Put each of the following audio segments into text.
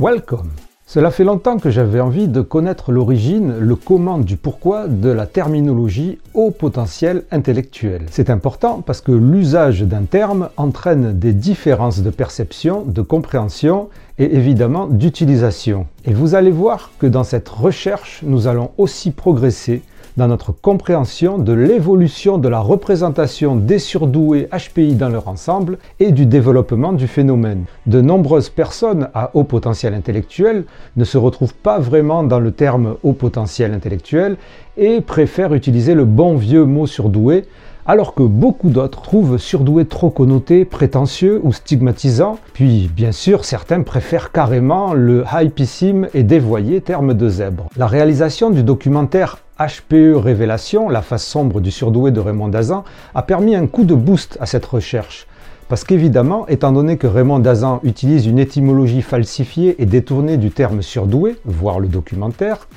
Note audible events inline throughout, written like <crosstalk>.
Welcome Cela fait longtemps que j'avais envie de connaître l'origine, le comment du pourquoi de la terminologie haut potentiel intellectuel. C'est important parce que l'usage d'un terme entraîne des différences de perception, de compréhension et évidemment d'utilisation. Et vous allez voir que dans cette recherche, nous allons aussi progresser dans notre compréhension de l'évolution de la représentation des surdoués HPI dans leur ensemble et du développement du phénomène. De nombreuses personnes à haut potentiel intellectuel ne se retrouvent pas vraiment dans le terme haut potentiel intellectuel et préfèrent utiliser le bon vieux mot surdoué alors que beaucoup d'autres trouvent surdoué trop connoté, prétentieux ou stigmatisant, puis bien sûr certains préfèrent carrément le hypissime et dévoyé terme de zèbre. La réalisation du documentaire HPE Révélation, la face sombre du surdoué de Raymond Dazan, a permis un coup de boost à cette recherche. Parce qu'évidemment, étant donné que Raymond Dazan utilise une étymologie falsifiée et détournée du terme surdoué, voire le documentaire,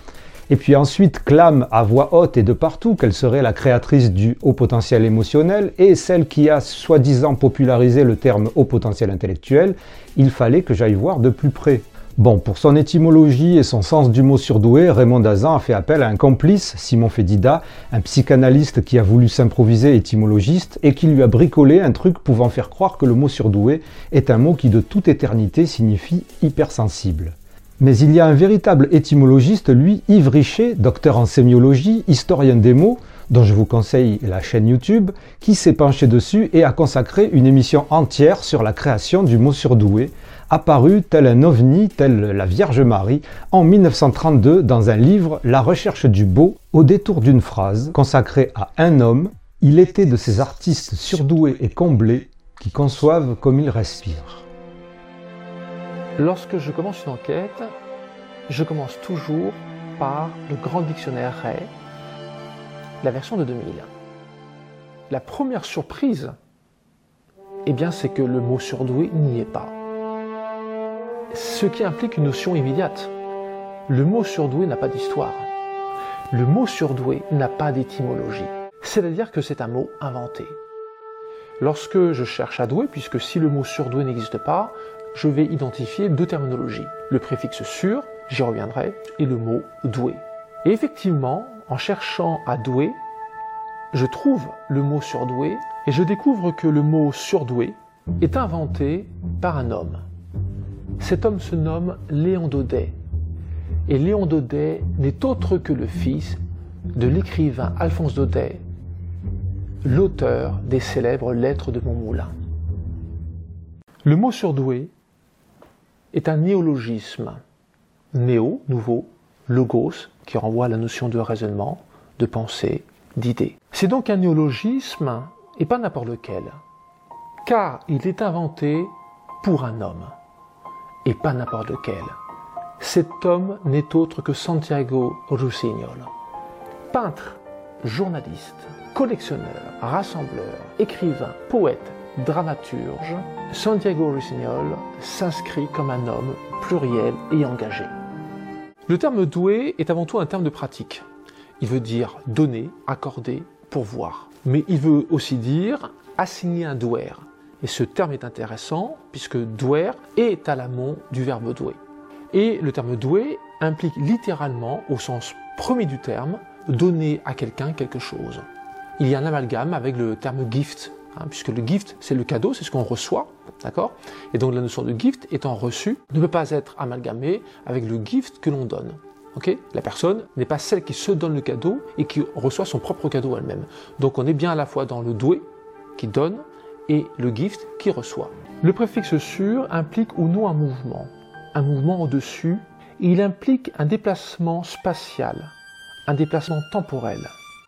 et puis ensuite clame à voix haute et de partout qu'elle serait la créatrice du haut potentiel émotionnel et celle qui a soi-disant popularisé le terme haut potentiel intellectuel, il fallait que j'aille voir de plus près. Bon, pour son étymologie et son sens du mot surdoué, Raymond Dazan a fait appel à un complice, Simon Fédida, un psychanalyste qui a voulu s'improviser étymologiste et qui lui a bricolé un truc pouvant faire croire que le mot surdoué est un mot qui de toute éternité signifie hypersensible. Mais il y a un véritable étymologiste, lui, Yves Richer, docteur en sémiologie, historien des mots, dont je vous conseille la chaîne YouTube, qui s'est penché dessus et a consacré une émission entière sur la création du mot surdoué, apparu tel un ovni, tel la Vierge Marie, en 1932 dans un livre La recherche du beau, au détour d'une phrase consacrée à un homme. Il était de ces artistes surdoués et comblés qui conçoivent comme ils respirent. Lorsque je commence une enquête, je commence toujours par le grand dictionnaire Ray, la version de 2000. La première surprise, eh bien, c'est que le mot surdoué n'y est pas ce qui implique une notion immédiate. Le mot surdoué n'a pas d'histoire. Le mot surdoué n'a pas d'étymologie. C'est-à-dire que c'est un mot inventé. Lorsque je cherche à doué, puisque si le mot surdoué n'existe pas, je vais identifier deux terminologies. Le préfixe sur, j'y reviendrai, et le mot doué. Et effectivement, en cherchant à doué, je trouve le mot surdoué et je découvre que le mot surdoué est inventé par un homme. Cet homme se nomme Léon Daudet. Et Léon Daudet n'est autre que le fils de l'écrivain Alphonse Daudet, l'auteur des célèbres Lettres de Montmoulin. Le mot surdoué est un néologisme. Néo, nouveau, logos, qui renvoie à la notion de raisonnement, de pensée, d'idée. C'est donc un néologisme et pas n'importe lequel, car il est inventé pour un homme et pas n'importe lequel. Cet homme n'est autre que Santiago Rusignol. Peintre, journaliste, collectionneur, rassembleur, écrivain, poète, dramaturge, Santiago Rusignol s'inscrit comme un homme pluriel et engagé. Le terme doué est avant tout un terme de pratique. Il veut dire donner, accorder, pourvoir. Mais il veut aussi dire assigner un douer, et ce terme est intéressant puisque douer est à l'amont du verbe douer. Et le terme doué implique littéralement, au sens premier du terme, donner à quelqu'un quelque chose. Il y a un amalgame avec le terme gift, hein, puisque le gift, c'est le cadeau, c'est ce qu'on reçoit, d'accord? Et donc la notion de gift étant reçue ne peut pas être amalgamée avec le gift que l'on donne. la personne n'est pas celle qui se donne le cadeau et qui reçoit son propre cadeau elle-même. Donc on est bien à la fois dans le doué qui donne et le gift qui reçoit. Le préfixe sur implique ou non un mouvement, un mouvement au-dessus, il implique un déplacement spatial, un déplacement temporel.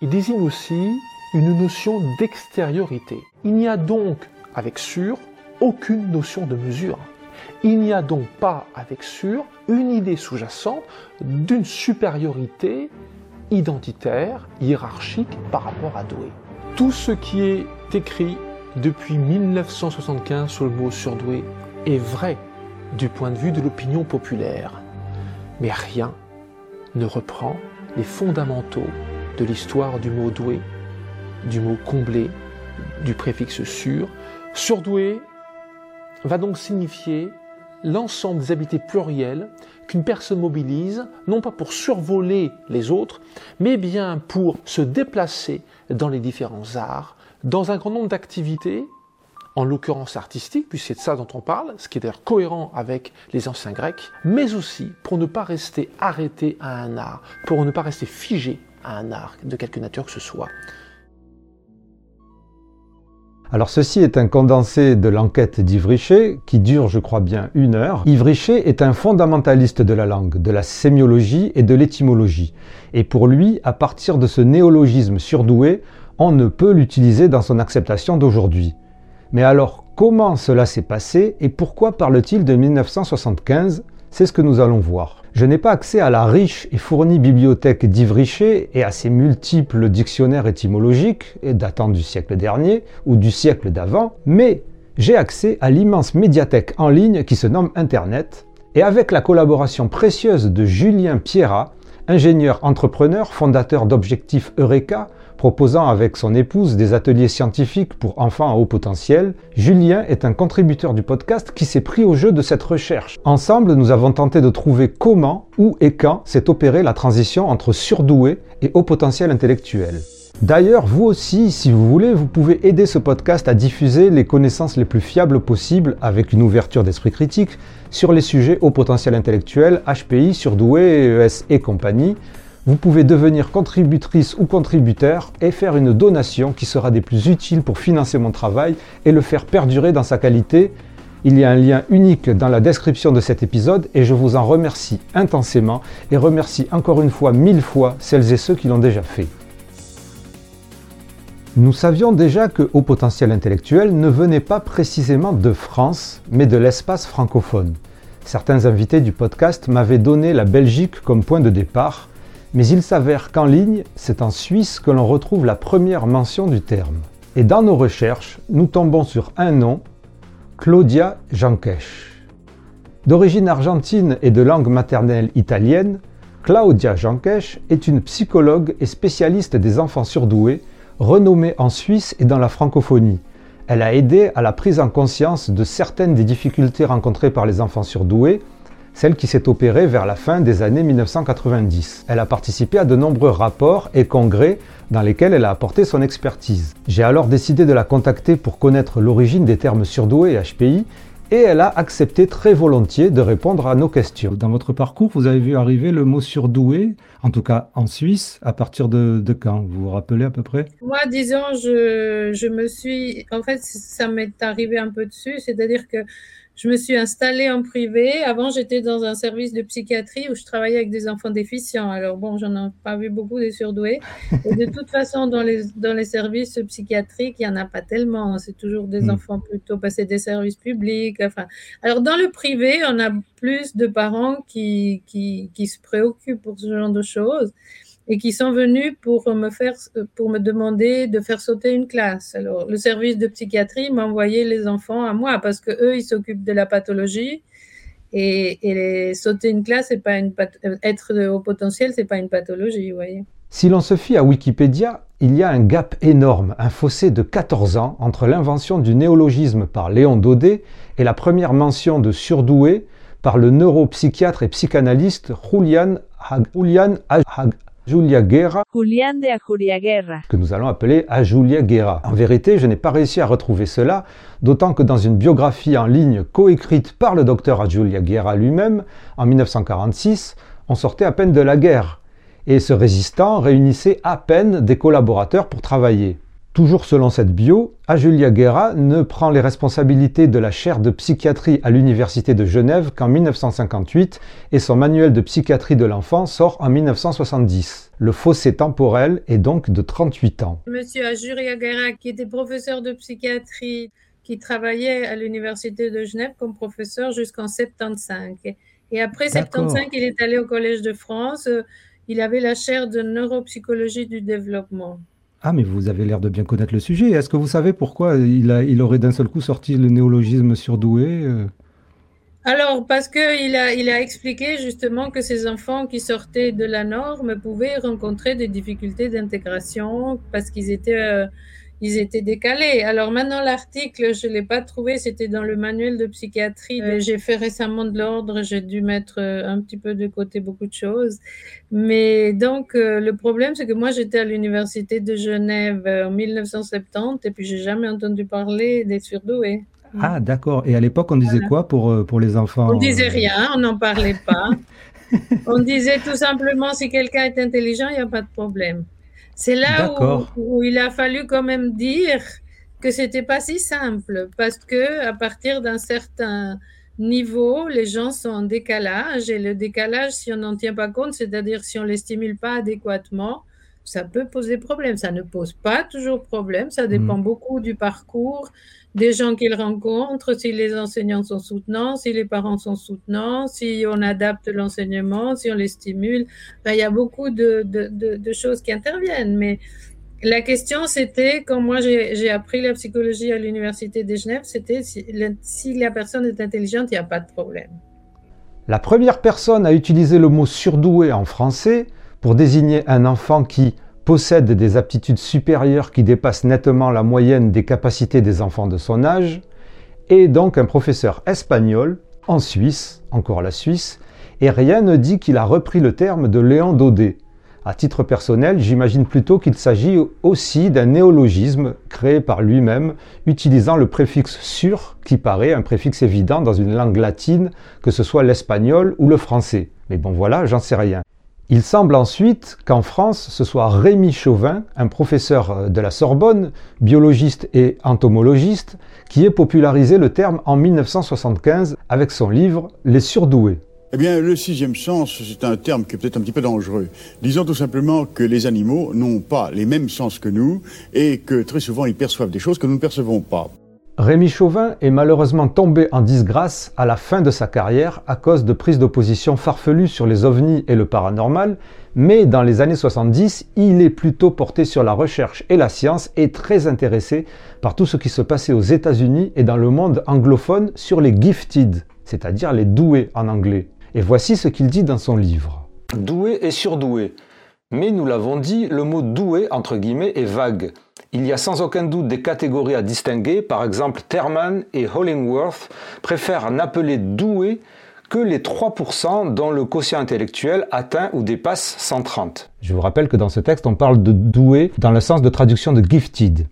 Il désigne aussi une notion d'extériorité. Il n'y a donc, avec sur, aucune notion de mesure. Il n'y a donc pas, avec sur, une idée sous-jacente d'une supériorité identitaire, hiérarchique par rapport à Doué. Tout ce qui est écrit depuis 1975 sur le mot surdoué est vrai du point de vue de l'opinion populaire. Mais rien ne reprend les fondamentaux de l'histoire du mot doué, du mot comblé, du préfixe sur. Surdoué va donc signifier l'ensemble des habiletés plurielles qu'une personne mobilise, non pas pour survoler les autres, mais bien pour se déplacer dans les différents arts, dans un grand nombre d'activités, en l'occurrence artistiques, puisque c'est de ça dont on parle, ce qui est d'ailleurs cohérent avec les anciens grecs, mais aussi pour ne pas rester arrêté à un art, pour ne pas rester figé à un art de quelque nature que ce soit. Alors ceci est un condensé de l'enquête d'Yves Richer, qui dure je crois bien une heure. Yves Richer est un fondamentaliste de la langue, de la sémiologie et de l'étymologie. Et pour lui, à partir de ce néologisme surdoué, on ne peut l'utiliser dans son acceptation d'aujourd'hui. Mais alors, comment cela s'est passé et pourquoi parle-t-il de 1975 C'est ce que nous allons voir. Je n'ai pas accès à la riche et fournie bibliothèque d'Yves Richer et à ses multiples dictionnaires étymologiques, datant du siècle dernier ou du siècle d'avant, mais j'ai accès à l'immense médiathèque en ligne qui se nomme Internet, et avec la collaboration précieuse de Julien Pierrat, ingénieur entrepreneur, fondateur d'Objectif Eureka, proposant avec son épouse des ateliers scientifiques pour enfants à haut potentiel, Julien est un contributeur du podcast qui s'est pris au jeu de cette recherche. Ensemble, nous avons tenté de trouver comment, où et quand s'est opérée la transition entre surdoué et haut potentiel intellectuel. D'ailleurs, vous aussi, si vous voulez, vous pouvez aider ce podcast à diffuser les connaissances les plus fiables possibles avec une ouverture d'esprit critique sur les sujets haut potentiel intellectuel, HPI, surdoué, ES et compagnie, vous pouvez devenir contributrice ou contributeur et faire une donation qui sera des plus utiles pour financer mon travail et le faire perdurer dans sa qualité. Il y a un lien unique dans la description de cet épisode et je vous en remercie intensément et remercie encore une fois mille fois celles et ceux qui l'ont déjà fait. Nous savions déjà que Haut Potentiel Intellectuel ne venait pas précisément de France, mais de l'espace francophone. Certains invités du podcast m'avaient donné la Belgique comme point de départ, mais il s'avère qu'en ligne, c'est en Suisse que l'on retrouve la première mention du terme. Et dans nos recherches, nous tombons sur un nom, Claudia Jankesh. D'origine argentine et de langue maternelle italienne, Claudia Jankesh est une psychologue et spécialiste des enfants surdoués, renommée en Suisse et dans la francophonie. Elle a aidé à la prise en conscience de certaines des difficultés rencontrées par les enfants surdoués, celle qui s'est opérée vers la fin des années 1990. Elle a participé à de nombreux rapports et congrès dans lesquels elle a apporté son expertise. J'ai alors décidé de la contacter pour connaître l'origine des termes surdoué et HPI et elle a accepté très volontiers de répondre à nos questions. Dans votre parcours, vous avez vu arriver le mot surdoué, en tout cas en Suisse, à partir de, quand? Vous vous rappelez à peu près? Moi, disons, je, je me suis... En fait, ça m'est arrivé un peu dessus, c'est-à-dire que je me suis installée en privé. Avant, j'étais dans un service de psychiatrie où je travaillais avec des enfants déficients. Alors bon, j'en ai pas vu beaucoup des surdoués. <laughs> Et de toute façon, dans les, dans les services psychiatriques, il n'y en a pas tellement. C'est toujours des hmm. enfants plutôt passés des services publics. Enfin, alors dans le privé, on a plus de parents qui, qui, qui se préoccupent pour ce genre de choses et qui sont venus pour me faire, pour me demander de faire sauter une classe. Alors, le service de psychiatrie m'a envoyé les enfants à moi parce que eux, ils s'occupent de la pathologie et, sauter une classe, c'est pas une être au potentiel, c'est pas une pathologie, vous voyez. Si l'on se fie à Wikipédia, il y a un gap énorme, un fossé de 14 ans entre l'invention du néologisme par Léon Daudet et la première mention de surdoué par le neuropsychiatre et psychanalyste Julian, Julian Julia Guerra, Julian de Julia Guerra, que nous allons appeler à Julia Guerra. En vérité, je n'ai pas réussi à retrouver cela, d'autant que dans une biographie en ligne coécrite par le docteur Julia Guerra lui-même, en 1946, on sortait à peine de la guerre, et ce résistant réunissait à peine des collaborateurs pour travailler. Toujours selon cette bio, Ajulia Guerra ne prend les responsabilités de la chaire de psychiatrie à l'Université de Genève qu'en 1958 et son manuel de psychiatrie de l'enfant sort en 1970. Le fossé temporel est donc de 38 ans. Monsieur Ajulia Guerra, qui était professeur de psychiatrie, qui travaillait à l'Université de Genève comme professeur jusqu'en 75. Et après 75, il est allé au Collège de France. Il avait la chaire de neuropsychologie du développement. Ah, mais vous avez l'air de bien connaître le sujet. Est-ce que vous savez pourquoi il, aurait d'un seul coup sorti le néologisme surdoué euh Alors, parce qu'il a, il a expliqué justement que ces enfants qui sortaient de la norme pouvaient rencontrer des difficultés d'intégration parce qu'ils étaient, euh, ils étaient décalés. Alors maintenant, l'article, je ne l'ai pas trouvé, c'était dans le manuel de psychiatrie. J'ai fait récemment de l'ordre, j'ai dû mettre euh, un petit peu de côté beaucoup de choses. Mais donc, euh, le problème, c'est que moi, j'étais à l'université de Genève euh, en 1970 et puis j'ai jamais entendu parler des surdoués. Ah, d'accord. Et à l'époque, on disait quoi pour, pour les enfants On disait rien, on n'en parlait pas. <laughs> on disait tout simplement, si quelqu'un est intelligent, il n'y a pas de problème. C'est là où, il a fallu quand même dire que c'était pas si simple parce que à partir d'un certain niveau, les gens sont en décalage et le décalage, si on n'en tient pas compte, c'est-à-dire si on les stimule pas adéquatement, ça peut poser problème. Ça ne pose pas toujours problème, ça dépend mm. beaucoup du parcours, des gens qu'ils rencontrent, si les enseignants sont soutenants, si les parents sont soutenants, si on adapte l'enseignement, si on les stimule. il y a beaucoup de, choses qui interviennent. Mais la question, c'était, quand moi j'ai appris la psychologie à l'Université de Genève, c'était si, si la personne est intelligente, il n'y a pas de problème. La première personne à utiliser le mot surdoué en français pour désigner un enfant qui, possède des aptitudes supérieures qui dépassent nettement la moyenne des capacités des enfants de son âge, et donc un professeur espagnol en Suisse, encore la Suisse, et rien ne dit qu'il a repris le terme de Léon Daudet. À titre personnel, j'imagine plutôt qu'il s'agit aussi d'un néologisme créé par lui-même, utilisant le préfixe sur, qui paraît un préfixe évident dans une langue latine, que ce soit l'espagnol ou le français. Mais bon voilà, j'en sais rien. Il semble ensuite qu'en France, ce soit Rémi Chauvin, un professeur de la Sorbonne, biologiste et entomologiste, qui ait popularisé le terme en 1975 avec son livre Les surdoués. Eh bien, le sixième sens, c'est un terme qui est peut-être un petit peu dangereux. Disons tout simplement que les animaux n'ont pas les mêmes sens que nous et que très souvent ils perçoivent des choses que nous ne percevons pas. Rémi Chauvin est malheureusement tombé en disgrâce à la fin de sa carrière à cause de prises d'opposition farfelues sur les ovnis et le paranormal, mais dans les années 70, il est plutôt porté sur la recherche et la science et très intéressé par tout ce qui se passait aux États-Unis et dans le monde anglophone sur les gifted, c'est-à-dire les doués en anglais. Et voici ce qu'il dit dans son livre. Doué et surdoué. Mais nous l'avons dit, le mot doué entre guillemets est vague. Il y a sans aucun doute des catégories à distinguer, par exemple Terman et Hollingworth préfèrent n'appeler doué que les 3% dont le quotient intellectuel atteint ou dépasse 130. Je vous rappelle que dans ce texte, on parle de doué dans le sens de traduction de gifted.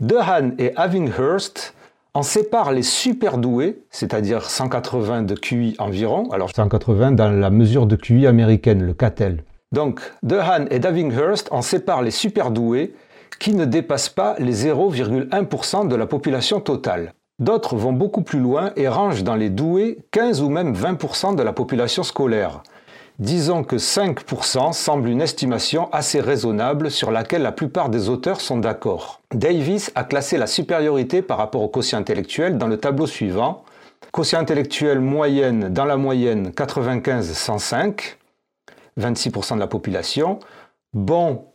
Dehan et Havinghurst en séparent les super doués, c'est-à-dire 180 de QI environ. Alors 180 dans la mesure de QI américaine, le CATEL. Donc Dehan et Davinghurst en séparent les super doués qui ne dépassent pas les 0,1% de la population totale. D'autres vont beaucoup plus loin et rangent dans les doués 15 ou même 20% de la population scolaire. Disons que 5% semble une estimation assez raisonnable sur laquelle la plupart des auteurs sont d'accord. Davis a classé la supériorité par rapport au quotient intellectuel dans le tableau suivant. Quotient intellectuel moyenne dans la moyenne 95-105, 26% de la population. Bon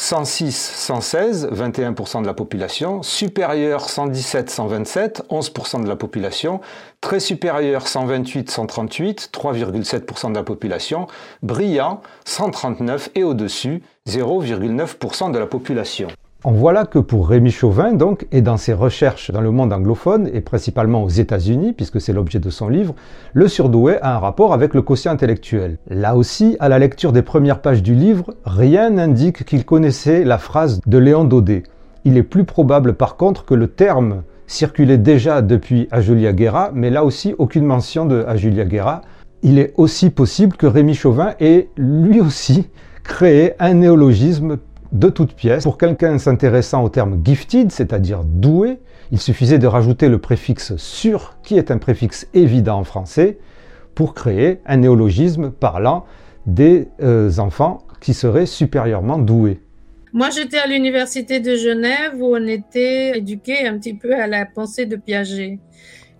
106, 116, 21% de la population, supérieur 117, 127, 11% de la population, très supérieur 128, 138, 3,7% de la population, brillant 139 et au-dessus 0,9% de la population. On voit là que pour Rémi Chauvin, donc, et dans ses recherches dans le monde anglophone, et principalement aux États-Unis, puisque c'est l'objet de son livre, le surdoué a un rapport avec le quotient intellectuel. Là aussi, à la lecture des premières pages du livre, rien n'indique qu'il connaissait la phrase de Léon Daudet. Il est plus probable par contre que le terme circulait déjà depuis Julia Guerra, mais là aussi aucune mention de Julia Guerra. Il est aussi possible que Rémi Chauvin ait lui aussi créé un néologisme de toutes pièces. Pour quelqu'un s'intéressant au terme gifted, c'est-à-dire doué, il suffisait de rajouter le préfixe sur, qui est un préfixe évident en français, pour créer un néologisme parlant des euh, enfants qui seraient supérieurement doués. Moi, j'étais à l'université de Genève où on était éduqué un petit peu à la pensée de Piaget.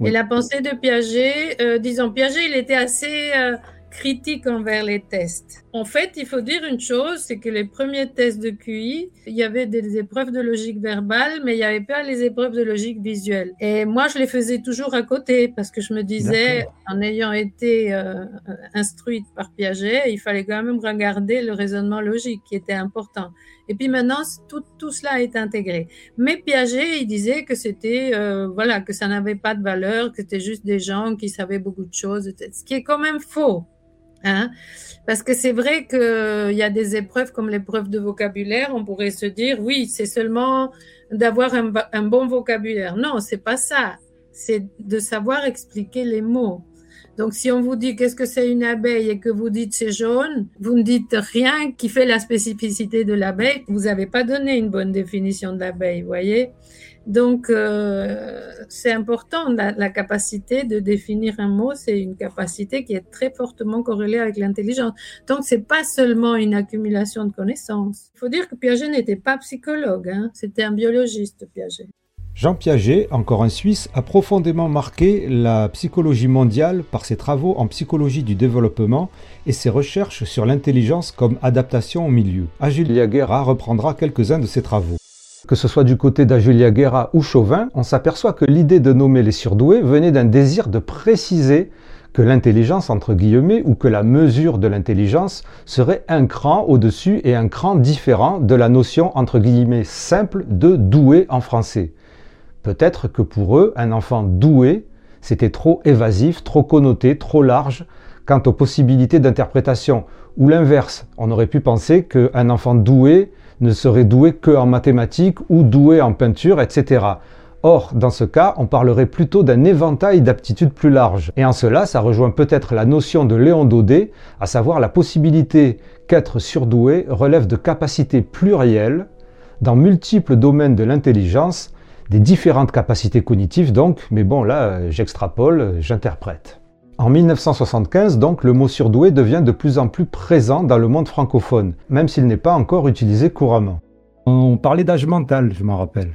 Et la pensée de Piaget, euh, disons, Piaget, il était assez euh, critique envers les tests. en fait, il faut dire une chose, c'est que les premiers tests de QI, il y avait des épreuves de logique verbale, mais il n'y avait pas les épreuves de logique visuelle. Et moi, je les faisais toujours à côté parce que je me disais, en ayant été euh, instruite par Piaget, il fallait quand même regarder le raisonnement logique qui était important. Et puis maintenant, tout, tout cela est intégré. Mais Piaget, il disait que c'était, euh, voilà, que ça n'avait pas de valeur, que c'était juste des gens qui savaient beaucoup de choses, ce qui est quand même faux. Hein Parce que c'est vrai qu'il y a des épreuves comme l'épreuve de vocabulaire, on pourrait se dire, oui, c'est seulement d'avoir un, un, bon vocabulaire. Non, c'est pas ça. C'est de savoir expliquer les mots. Donc, si on vous dit qu'est-ce que c'est une abeille et que vous dites c'est jaune, vous ne dites rien qui fait la spécificité de l'abeille. Vous n'avez pas donné une bonne définition de l'abeille, voyez? Donc, euh, c'est important, la, capacité de définir un mot, c'est une capacité qui est très fortement corrélée avec l'intelligence. Donc, c'est pas seulement une accumulation de connaissances. Il faut dire que Piaget n'était pas psychologue, hein. c'était un biologiste, Piaget. Jean Piaget, encore un Suisse, a profondément marqué la psychologie mondiale par ses travaux en psychologie du développement et ses recherches sur l'intelligence comme adaptation au milieu. Ajulia Guerra reprendra quelques-uns de ses travaux. Que ce soit du côté d'Ajulia Guerra ou Chauvin, on s'aperçoit que l'idée de nommer les surdoués venait d'un désir de préciser que l'intelligence, entre guillemets, ou que la mesure de l'intelligence serait un cran au-dessus et un cran différent de la notion, entre guillemets, simple de doué en français. Peut-être que pour eux, un enfant doué, c'était trop évasif, trop connoté, trop large quant aux possibilités d'interprétation. Ou l'inverse, on aurait pu penser qu'un enfant doué ne serait doué que en mathématiques ou doué en peinture, etc. Or, dans ce cas, on parlerait plutôt d'un éventail d'aptitudes plus large. Et en cela, ça rejoint peut-être la notion de Léon Daudet, à savoir la possibilité qu'être surdoué relève de capacités plurielles dans multiples domaines de l'intelligence, des différentes capacités cognitives donc, mais bon là, j'extrapole, j'interprète. En 1975, donc, le mot surdoué devient de plus en plus présent dans le monde francophone, même s'il n'est pas encore utilisé couramment. On parlait d'âge mental, je m'en rappelle.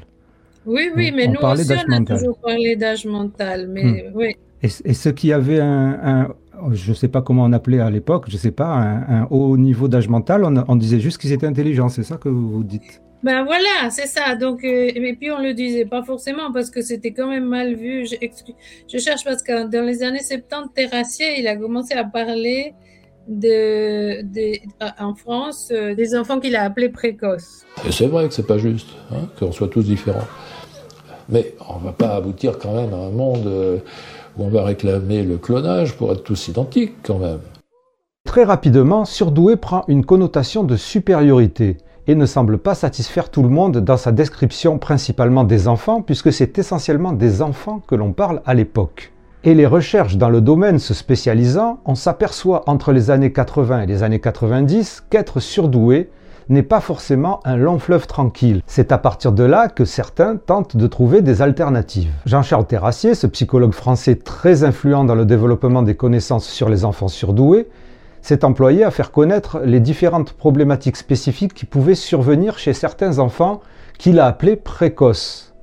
Oui, oui, mais nous aussi, on a toujours parlé d'âge mental. Mais, hmm. oui. et, et, ceux qui avaient un, je ne sais pas comment on appelait à l'époque, je ne sais pas, un, haut niveau d'âge mental, on, on, disait juste qu'ils étaient intelligents, c'est ça que vous dites? Ben voilà, c'est ça. Donc, euh, et puis on le disait pas forcément parce que c'était quand même mal vu. Je, je cherche parce que dans les années 70, Terrassier, il a commencé à parler de, en France euh, des enfants qu'il a appelés précoces. Et c'est vrai que c'est pas juste, hein, qu'on soit tous différents. Mais on va pas aboutir quand même à un monde euh, où on va réclamer le clonage pour être tous identiques quand même. Très rapidement, surdoué prend une connotation de supériorité et ne semble pas satisfaire tout le monde dans sa description principalement des enfants, puisque c'est essentiellement des enfants que l'on parle à l'époque. Et les recherches dans le domaine se spécialisant, on s'aperçoit entre les années 80 et les années 90 qu'être surdoué n'est pas forcément un long fleuve tranquille. C'est à partir de là que certains tentent de trouver des alternatives. Jean-Charles Terrassier, ce psychologue français très influent dans le développement des connaissances sur les enfants surdoués, s'est employé à faire connaître les différentes problématiques spécifiques qui pouvaient survenir chez certains enfants qu'il a appelés précoces.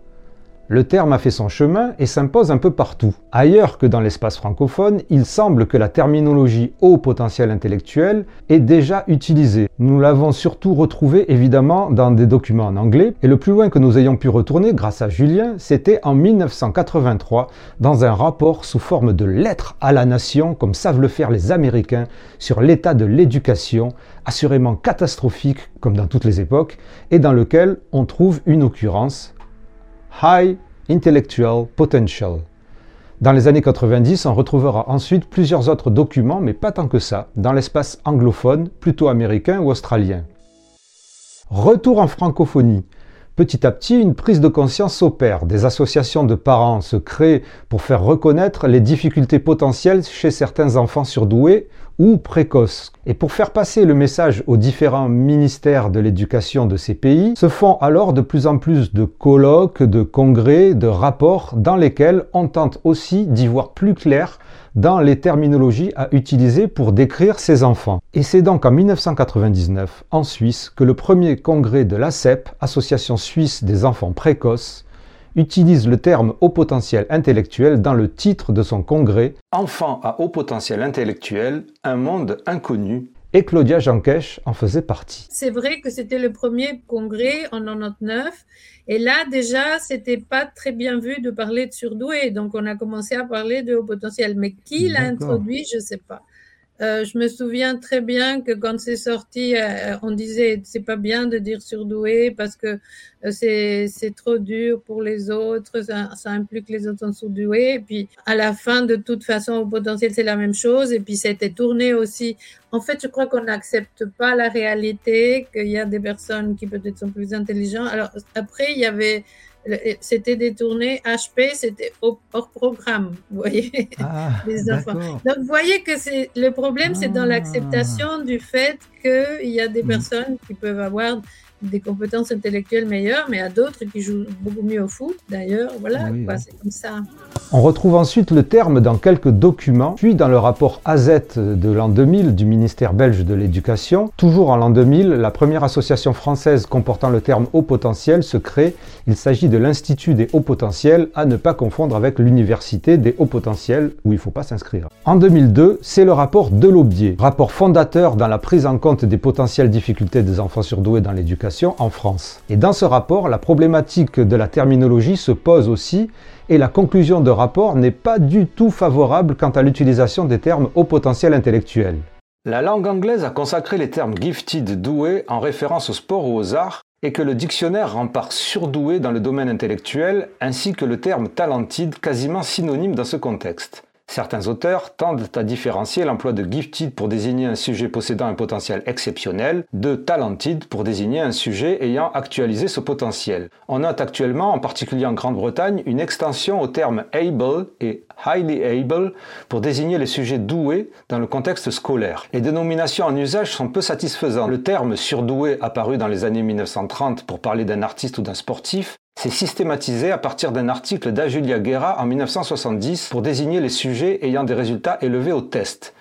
Le terme a fait son chemin et s'impose un peu partout. Ailleurs que dans l'espace francophone, il semble que la terminologie haut potentiel intellectuel est déjà utilisée. Nous l'avons surtout retrouvée évidemment dans des documents en anglais, et le plus loin que nous ayons pu retourner grâce à Julien, c'était en 1983 dans un rapport sous forme de lettre à la nation, comme savent le faire les Américains, sur l'état de l'éducation, assurément catastrophique comme dans toutes les époques, et dans lequel on trouve une occurrence High Intellectual Potential. Dans les années 90, on retrouvera ensuite plusieurs autres documents, mais pas tant que ça, dans l'espace anglophone, plutôt américain ou australien. Retour en francophonie. Petit à petit, une prise de conscience s'opère. Des associations de parents se créent pour faire reconnaître les difficultés potentielles chez certains enfants surdoués ou précoces. Et pour faire passer le message aux différents ministères de l'éducation de ces pays, se font alors de plus en plus de colloques, de congrès, de rapports dans lesquels on tente aussi d'y voir plus clair dans les terminologies à utiliser pour décrire ces enfants. Et c'est donc en 1999, en Suisse, que le premier congrès de l'ACEP, Association suisse des enfants précoces, utilise le terme haut potentiel intellectuel dans le titre de son congrès Enfants à haut potentiel intellectuel, un monde inconnu et Claudia Jankesh en faisait partie. C'est vrai que c'était le premier congrès en 99 et là déjà c'était pas très bien vu de parler de surdoué donc on a commencé à parler de haut potentiel mais qui l'a introduit je sais pas. Euh, je me souviens très bien que quand c'est sorti, euh, on disait c'est pas bien de dire surdoué parce que euh, c'est c'est trop dur pour les autres, ça, ça, implique les autres sont surdoués. Et puis à la fin, de toute façon, au potentiel c'est la même chose. Et puis c'était tourné aussi. En fait, je crois qu'on n'accepte pas la réalité qu'il y a des personnes qui peut-être sont plus intelligentes. Alors après, il y avait c'était détourné HP, c'était hors programme, vous voyez, ah, <laughs> les enfants. Donc, vous voyez que c'est le problème, c'est dans ah. l'acceptation du fait qu'il y a des mm. personnes qui peuvent avoir des compétences intellectuelles meilleures, mais à d'autres qui jouent beaucoup mieux au foot, d'ailleurs. Voilà, c'est comme ça. On retrouve ensuite le terme dans quelques documents, puis dans le rapport AZ de l'an 2000 du ministère belge de l'Éducation. Toujours en l'an 2000, la première association française comportant le terme haut potentiel se crée. Il s'agit de l'Institut des hauts potentiels, à ne pas confondre avec l'Université des hauts potentiels, où il ne faut pas s'inscrire. En 2002, c'est le rapport Delaubier, rapport fondateur dans la prise en compte des potentielles difficultés des enfants surdoués dans l'éducation en France. Et dans ce rapport, la problématique de la terminologie se pose aussi et la conclusion de rapport n'est pas du tout favorable quant à l'utilisation des termes haut potentiel intellectuel. La langue anglaise a consacré les termes gifted, doué en référence au sport ou aux arts, et que le dictionnaire rempart surdoué dans le domaine intellectuel, ainsi que le terme talented quasiment synonyme dans ce contexte. Certains auteurs tendent à différencier l'emploi de gifted pour désigner un sujet possédant un potentiel exceptionnel de talented pour désigner un sujet ayant actualisé ce potentiel. On note actuellement, en particulier en Grande-Bretagne, une extension au terme able et highly able pour désigner les sujets doués dans le contexte scolaire. Les dénominations en usage sont peu satisfaisantes. Le terme surdoué apparu dans les années 1930 pour parler d'un artiste ou d'un sportif c'est systématisé à partir d'un article d'Ajulia Guerra en 1970 pour désigner les sujets ayant des résultats élevés au test.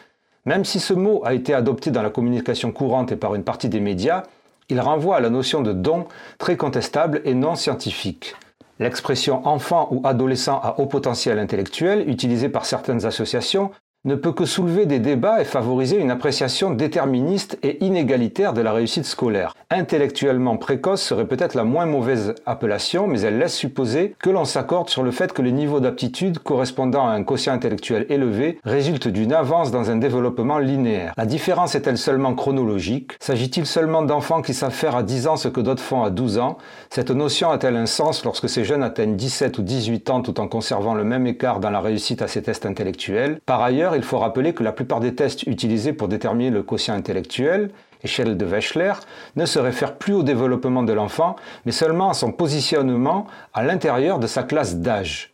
Même si ce mot a été adopté dans la communication courante et par une partie des médias, il renvoie à la notion de don très contestable et non scientifique. L'expression enfant ou adolescent à haut potentiel intellectuel, utilisée par certaines associations, ne peut que soulever des débats et favoriser une appréciation déterministe et inégalitaire de la réussite scolaire. Intellectuellement précoce serait peut-être la moins mauvaise appellation, mais elle laisse supposer que l'on s'accorde sur le fait que les niveaux d'aptitude correspondant à un quotient intellectuel élevé résultent d'une avance dans un développement linéaire. La différence est-elle seulement chronologique? S'agit-il seulement d'enfants qui savent faire à 10 ans ce que d'autres font à 12 ans? Cette notion a-t-elle un sens lorsque ces jeunes atteignent 17 ou 18 ans tout en conservant le même écart dans la réussite à ces tests intellectuels? Par ailleurs, il faut rappeler que la plupart des tests utilisés pour déterminer le quotient intellectuel, échelle de Wechsler, ne se réfèrent plus au développement de l'enfant, mais seulement à son positionnement à l'intérieur de sa classe d'âge.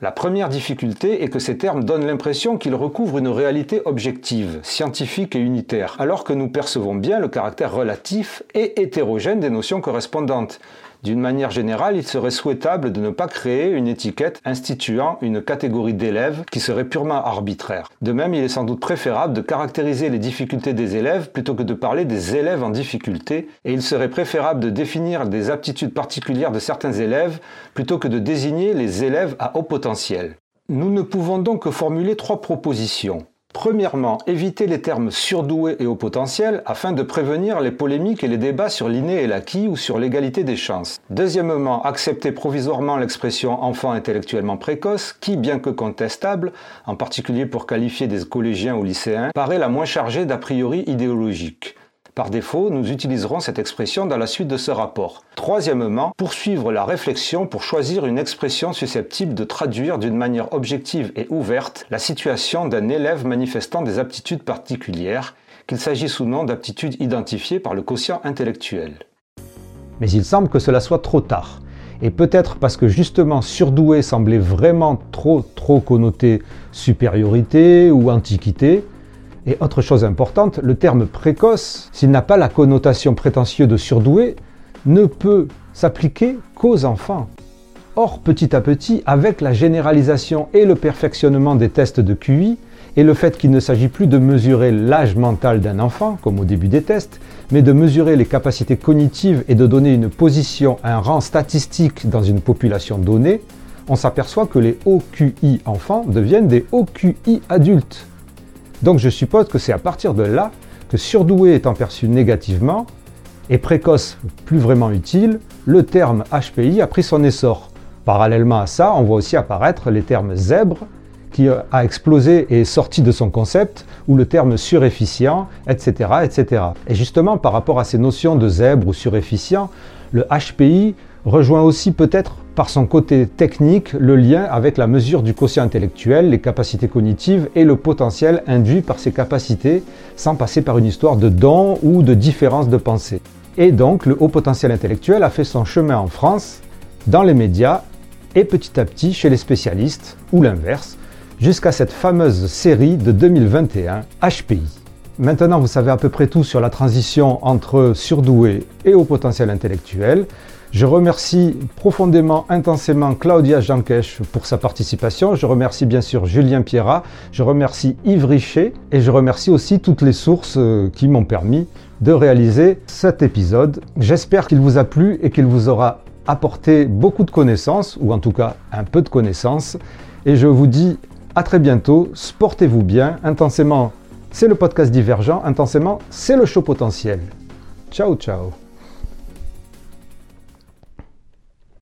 La première difficulté est que ces termes donnent l'impression qu'ils recouvrent une réalité objective, scientifique et unitaire, alors que nous percevons bien le caractère relatif et hétérogène des notions correspondantes, d'une manière générale, il serait souhaitable de ne pas créer une étiquette instituant une catégorie d'élèves qui serait purement arbitraire. De même, il est sans doute préférable de caractériser les difficultés des élèves plutôt que de parler des élèves en difficulté, et il serait préférable de définir des aptitudes particulières de certains élèves plutôt que de désigner les élèves à haut potentiel. Nous ne pouvons donc que formuler trois propositions. Premièrement, éviter les termes surdoués et au potentiel afin de prévenir les polémiques et les débats sur l'inné et l'acquis ou sur l'égalité des chances. Deuxièmement, accepter provisoirement l'expression enfant intellectuellement précoce qui, bien que contestable, en particulier pour qualifier des collégiens ou lycéens, paraît la moins chargée d'a priori idéologique. Par défaut, nous utiliserons cette expression dans la suite de ce rapport. Troisièmement, poursuivre la réflexion pour choisir une expression susceptible de traduire d'une manière objective et ouverte la situation d'un élève manifestant des aptitudes particulières, qu'il s'agisse ou non d'aptitudes identifiées par le quotient intellectuel. Mais il semble que cela soit trop tard. Et peut-être parce que justement surdoué semblait vraiment trop trop connoté supériorité ou antiquité, et autre chose importante, le terme précoce, s'il n'a pas la connotation prétentieuse de surdoué, ne peut s'appliquer qu'aux enfants. Or, petit à petit, avec la généralisation et le perfectionnement des tests de QI, et le fait qu'il ne s'agit plus de mesurer l'âge mental d'un enfant, comme au début des tests, mais de mesurer les capacités cognitives et de donner une position, un rang statistique dans une population donnée, on s'aperçoit que les OQI enfants deviennent des OQI adultes. Donc je suppose que c'est à partir de là que surdoué étant perçu négativement et précoce plus vraiment utile, le terme HPI a pris son essor. Parallèlement à ça, on voit aussi apparaître les termes zèbre qui a explosé et sorti de son concept, ou le terme surefficient, etc., etc. Et justement, par rapport à ces notions de zèbre ou surefficient, le HPI rejoint aussi peut-être par son côté technique le lien avec la mesure du quotient intellectuel, les capacités cognitives et le potentiel induit par ces capacités sans passer par une histoire de don ou de différence de pensée. Et donc le haut potentiel intellectuel a fait son chemin en France, dans les médias et petit à petit chez les spécialistes, ou l'inverse, jusqu'à cette fameuse série de 2021 HPI. Maintenant, vous savez à peu près tout sur la transition entre surdoué et haut potentiel intellectuel. Je remercie profondément, intensément Claudia Jankesh pour sa participation. Je remercie bien sûr Julien Pierrat. Je remercie Yves Richet. Et je remercie aussi toutes les sources euh, qui m'ont permis de réaliser cet épisode. J'espère qu'il vous a plu et qu'il vous aura apporté beaucoup de connaissances, ou en tout cas un peu de connaissances. Et je vous dis à très bientôt. Sportez-vous bien. Intensément, c'est le podcast divergent. Intensément, c'est le show potentiel. Ciao, ciao.